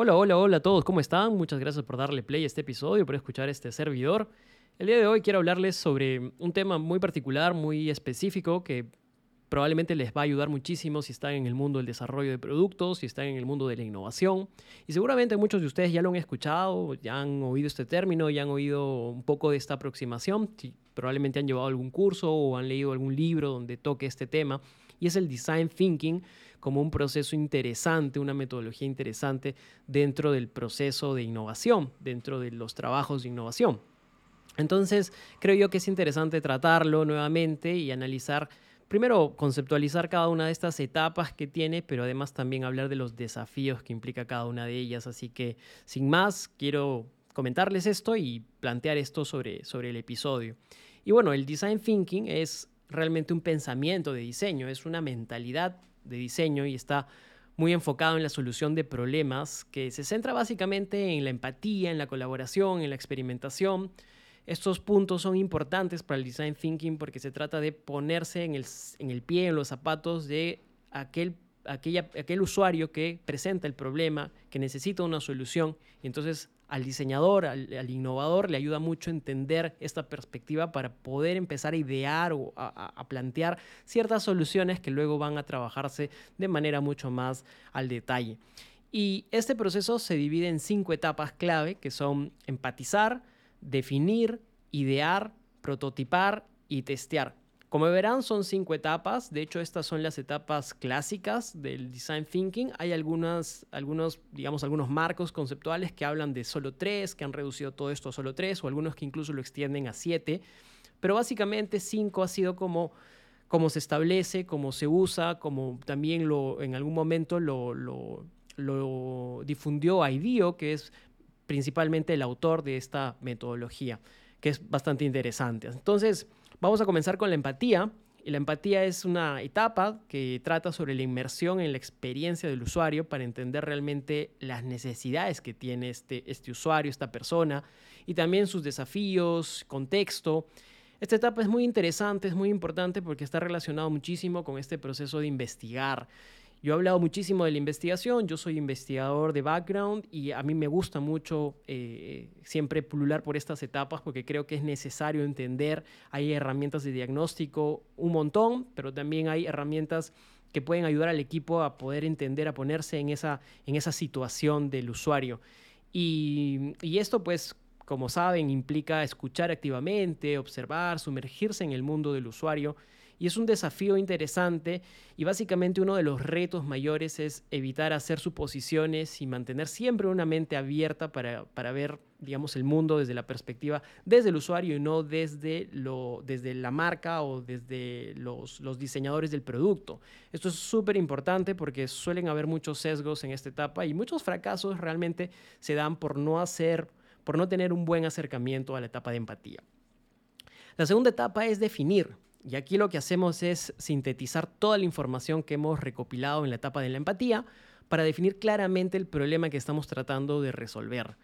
Hola, hola, hola a todos, ¿cómo están? Muchas gracias por darle play a este episodio, por escuchar este servidor. El día de hoy quiero hablarles sobre un tema muy particular, muy específico, que probablemente les va a ayudar muchísimo si están en el mundo del desarrollo de productos, si están en el mundo de la innovación. Y seguramente muchos de ustedes ya lo han escuchado, ya han oído este término, ya han oído un poco de esta aproximación, probablemente han llevado algún curso o han leído algún libro donde toque este tema, y es el design thinking como un proceso interesante, una metodología interesante dentro del proceso de innovación, dentro de los trabajos de innovación. Entonces, creo yo que es interesante tratarlo nuevamente y analizar, primero conceptualizar cada una de estas etapas que tiene, pero además también hablar de los desafíos que implica cada una de ellas. Así que, sin más, quiero comentarles esto y plantear esto sobre, sobre el episodio. Y bueno, el design thinking es realmente un pensamiento de diseño, es una mentalidad de diseño y está muy enfocado en la solución de problemas que se centra básicamente en la empatía, en la colaboración, en la experimentación. Estos puntos son importantes para el design thinking porque se trata de ponerse en el, en el pie, en los zapatos de aquel aquella, aquel usuario que presenta el problema, que necesita una solución, y entonces al diseñador, al, innovador, le ayuda mucho entender esta perspectiva para poder empezar a idear o a, plantear ciertas soluciones que luego van a trabajarse de manera mucho más al detalle. Y este proceso se divide en cinco etapas clave, que son empatizar, definir, idear, prototipar y testear. Como verán, son cinco etapas. De hecho, estas son las etapas clásicas del design thinking. Hay algunas, algunos, digamos, algunos marcos conceptuales que hablan de solo tres, que han reducido todo esto a solo tres, o algunos que incluso lo extienden a siete. Pero básicamente cinco ha sido como, como se establece, como se usa, como también lo, en algún momento lo, lo, lo difundió IDEO, que es principalmente el autor de esta metodología, que es bastante interesante. Entonces, Vamos a comenzar con la empatía. Y la empatía es una etapa que trata sobre la inmersión en la experiencia del usuario para entender realmente las necesidades que tiene este, este usuario, esta persona, y también sus desafíos, contexto. Esta etapa es muy interesante, es muy importante porque está relacionado muchísimo con este proceso de investigar yo he hablado muchísimo de la investigación, yo soy investigador de background y a mí me gusta mucho eh, siempre pulular por estas etapas porque creo que es necesario entender, hay herramientas de diagnóstico un montón, pero también hay herramientas que pueden ayudar al equipo a poder entender, a ponerse en esa, en esa situación del usuario. Y, y esto pues como saben, implica escuchar activamente, observar, sumergirse en el mundo del usuario y es un desafío interesante y básicamente uno de los retos mayores es evitar hacer suposiciones y mantener siempre una mente abierta para, para ver, digamos, el mundo desde la perspectiva, desde el usuario y no desde, lo, desde la marca o desde los, los diseñadores del producto. Esto es súper importante porque suelen haber muchos sesgos en esta etapa y muchos fracasos realmente se dan por no hacer, por no tener un buen acercamiento a la etapa de empatía. La segunda etapa es definir. Y aquí lo que hacemos es sintetizar toda la información que hemos recopilado en la etapa de la empatía para definir claramente el problema que estamos tratando de resolver.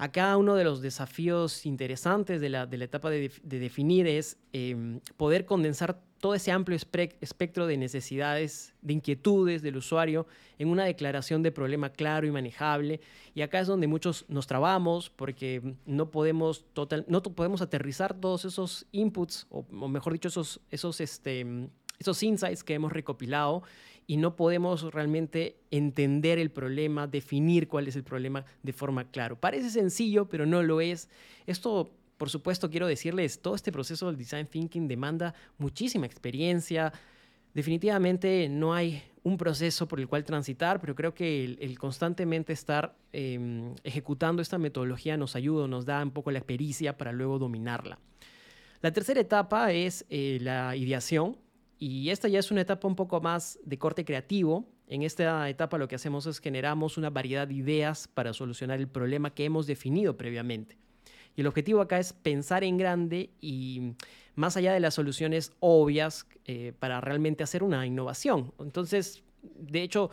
Acá uno de los desafíos interesantes de la, etapa de, definir es em, poder condensar todo ese amplio espectro de necesidades, de inquietudes del usuario en una declaración de problema claro y manejable. Y acá es donde muchos nos trabamos porque no podemos, total, no podemos aterrizar todos esos inputs, o, mejor dicho, esos, esos, este, esos insights que hemos recopilado y no podemos realmente entender el problema, definir cuál es el problema de forma clara. Parece sencillo, pero no lo es. Esto, por supuesto, quiero decirles, todo este proceso del design thinking demanda muchísima experiencia. Definitivamente no hay un proceso por el cual transitar, pero creo que el, constantemente estar em, ejecutando esta metodología nos ayuda, nos da un poco la pericia para luego dominarla. La tercera etapa es eh, la ideación, y esta ya es una etapa un poco más de corte creativo. En esta etapa lo que hacemos es generamos una variedad de ideas para solucionar el problema que hemos definido previamente. Y el objetivo acá es pensar en grande y más allá de las soluciones obvias eh, para realmente hacer una innovación. Entonces, de hecho,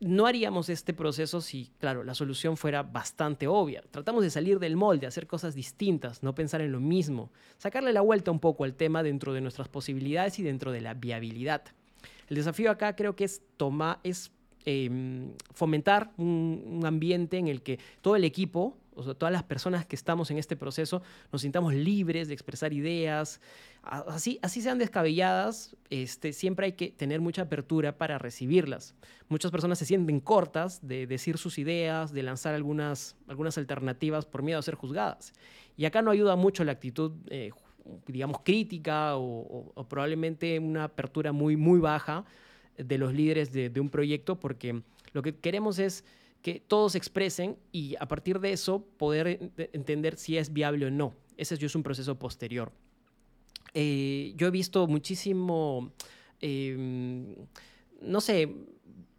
no haríamos este proceso si, claro, la solución fuera bastante obvia. Tratamos de salir del molde, hacer cosas distintas, no pensar en lo mismo, sacarle la vuelta un poco al tema dentro de nuestras posibilidades y dentro de la viabilidad. El desafío acá creo que es, toma, es em, fomentar un, ambiente en el que todo el equipo, o sea, todas las personas que estamos en este proceso, nos sintamos libres de expresar ideas, así, así sean descabelladas, este, siempre hay que tener mucha apertura para recibirlas. Muchas personas se sienten cortas de decir sus ideas, de lanzar algunas, algunas alternativas por miedo a ser juzgadas. Y acá no ayuda mucho la actitud eh, digamos, crítica o, probablemente una apertura muy, muy baja de los líderes de, un proyecto, porque lo que queremos es que todos expresen y a partir de eso poder entender si es viable o no. Ese es un proceso posterior. Eh, yo he visto muchísimo, em, no sé,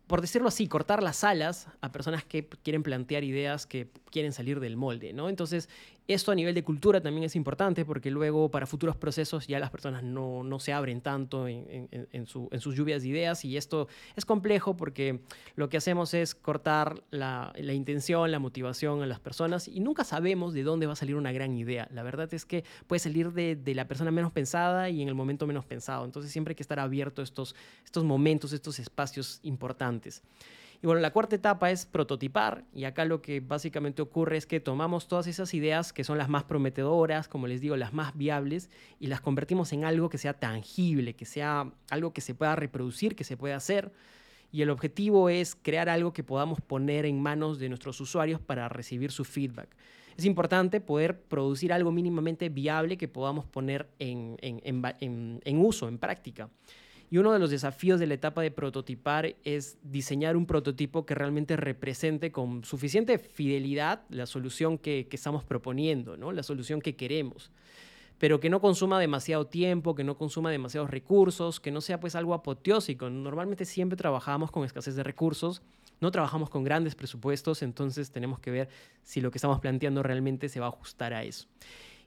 por decirlo así, cortar las alas a personas que quieren plantear ideas que quieren salir del molde, ¿no? Entonces, esto a nivel de cultura también es importante porque luego para futuros procesos ya las personas no, no se abren tanto en, en, sus lluvias de ideas y esto es complejo porque lo que hacemos es cortar la, la, intención, la motivación a las personas y nunca sabemos de dónde va a salir una gran idea. La verdad es que puede salir de, de la persona menos pensada y en el momento menos pensado. Entonces siempre hay que estar abierto estos, estos momentos, estos espacios importantes. Y bueno, la cuarta etapa es prototipar y acá lo que básicamente ocurre es que tomamos todas esas ideas que son las más prometedoras, como les digo, las más viables, y las convertimos en algo que sea tangible, que sea algo que se pueda reproducir, que se pueda hacer. Y el objetivo es crear algo que podamos poner en manos de nuestros usuarios para recibir su feedback. Es importante poder producir algo mínimamente viable que podamos poner en, en, uso, en práctica. Y uno de los desafíos de la etapa de prototipar es diseñar un prototipo que realmente represente con suficiente fidelidad la solución que, estamos proponiendo, ¿no? la solución que queremos pero que no consuma demasiado tiempo, que no consuma demasiados recursos, que no sea pues algo apoteósico. Normalmente siempre trabajamos con escasez de recursos, no trabajamos con grandes presupuestos, entonces tenemos que ver si lo que estamos planteando realmente se va a ajustar a eso.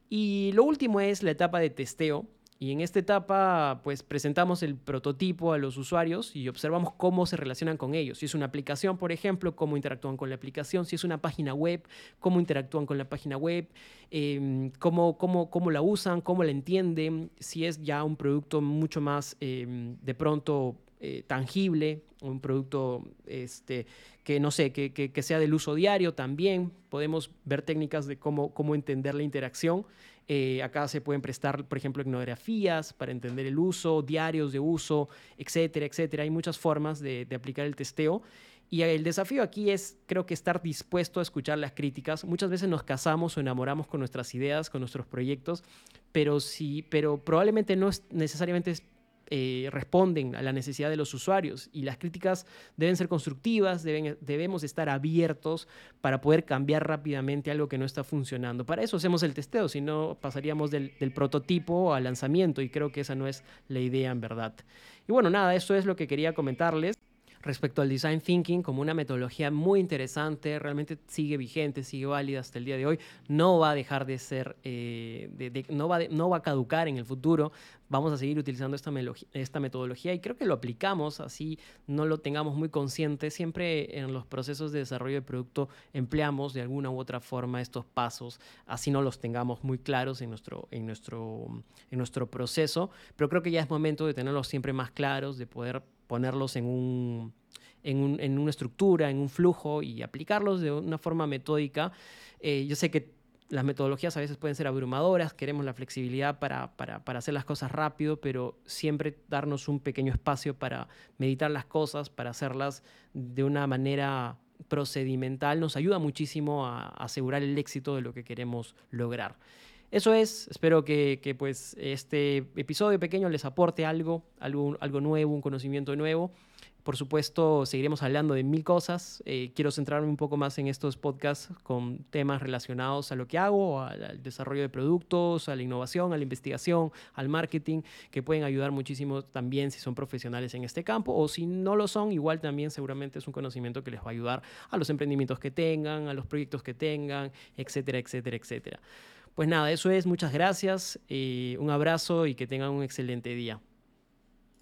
Y lo último es la etapa de testeo, y en esta etapa, pues presentamos el prototipo a los usuarios y observamos cómo se relacionan con ellos. Si es una aplicación, por ejemplo, cómo interactúan con la aplicación. Si es una página web, cómo interactúan con la página web. Em, cómo, cómo, cómo, la usan, cómo la entienden. Si es ya un producto mucho más em, de pronto eh, tangible, un producto este, que no sé, que, que, sea del uso diario también. Podemos ver técnicas de cómo, cómo entender la interacción. Eh, acá se pueden prestar, por ejemplo, etnografías para entender el uso, diarios de uso, etcétera, etcétera. Hay muchas formas de, aplicar el testeo. Y el desafío aquí es, creo que estar dispuesto a escuchar las críticas. Muchas veces nos casamos o enamoramos con nuestras ideas, con nuestros proyectos, pero sí, pero probablemente no es necesariamente eh, responden a la necesidad de los usuarios y las críticas deben ser constructivas, debemos estar abiertos para poder cambiar rápidamente algo que no está funcionando. Para eso hacemos el testeo, si no pasaríamos del, del prototipo al lanzamiento y creo que esa no es la idea en verdad. Y bueno, nada, eso es lo que quería comentarles respecto al design thinking como una metodología muy interesante, realmente sigue vigente, sigue válida hasta el día de hoy, no va a dejar de ser, eh, no, va no va a caducar en el futuro, vamos a seguir utilizando esta, esta metodología y creo que lo aplicamos, así no lo tengamos muy consciente, siempre en los procesos de desarrollo de producto empleamos de alguna u otra forma estos pasos, así no los tengamos muy claros en nuestro, en nuestro, en nuestro proceso, pero creo que ya es momento de tenerlos siempre más claros, de poder ponerlos en, un, en, una estructura, en un flujo y aplicarlos de una forma metódica. Eh, yo sé que las metodologías a veces pueden ser abrumadoras, queremos la flexibilidad para, para, hacer las cosas rápido, pero siempre darnos un pequeño espacio para meditar las cosas, para hacerlas de una manera procedimental, nos ayuda muchísimo a asegurar el éxito de lo que queremos lograr. Eso es, espero que, que, pues este episodio pequeño les aporte algo, algo, nuevo, un conocimiento nuevo. Por supuesto, seguiremos hablando de mil cosas. Eh, quiero centrarme un poco más en estos podcasts con temas relacionados a lo que hago, al, desarrollo de productos, a la innovación, a la investigación, al marketing, que pueden ayudar muchísimo también si son profesionales en este campo o si no lo son, igual también seguramente es un conocimiento que les va a ayudar a los emprendimientos que tengan, a los proyectos que tengan, etcétera, etcétera, etcétera. Pues nada, eso es, muchas gracias, eh, un abrazo y que tengan un excelente día.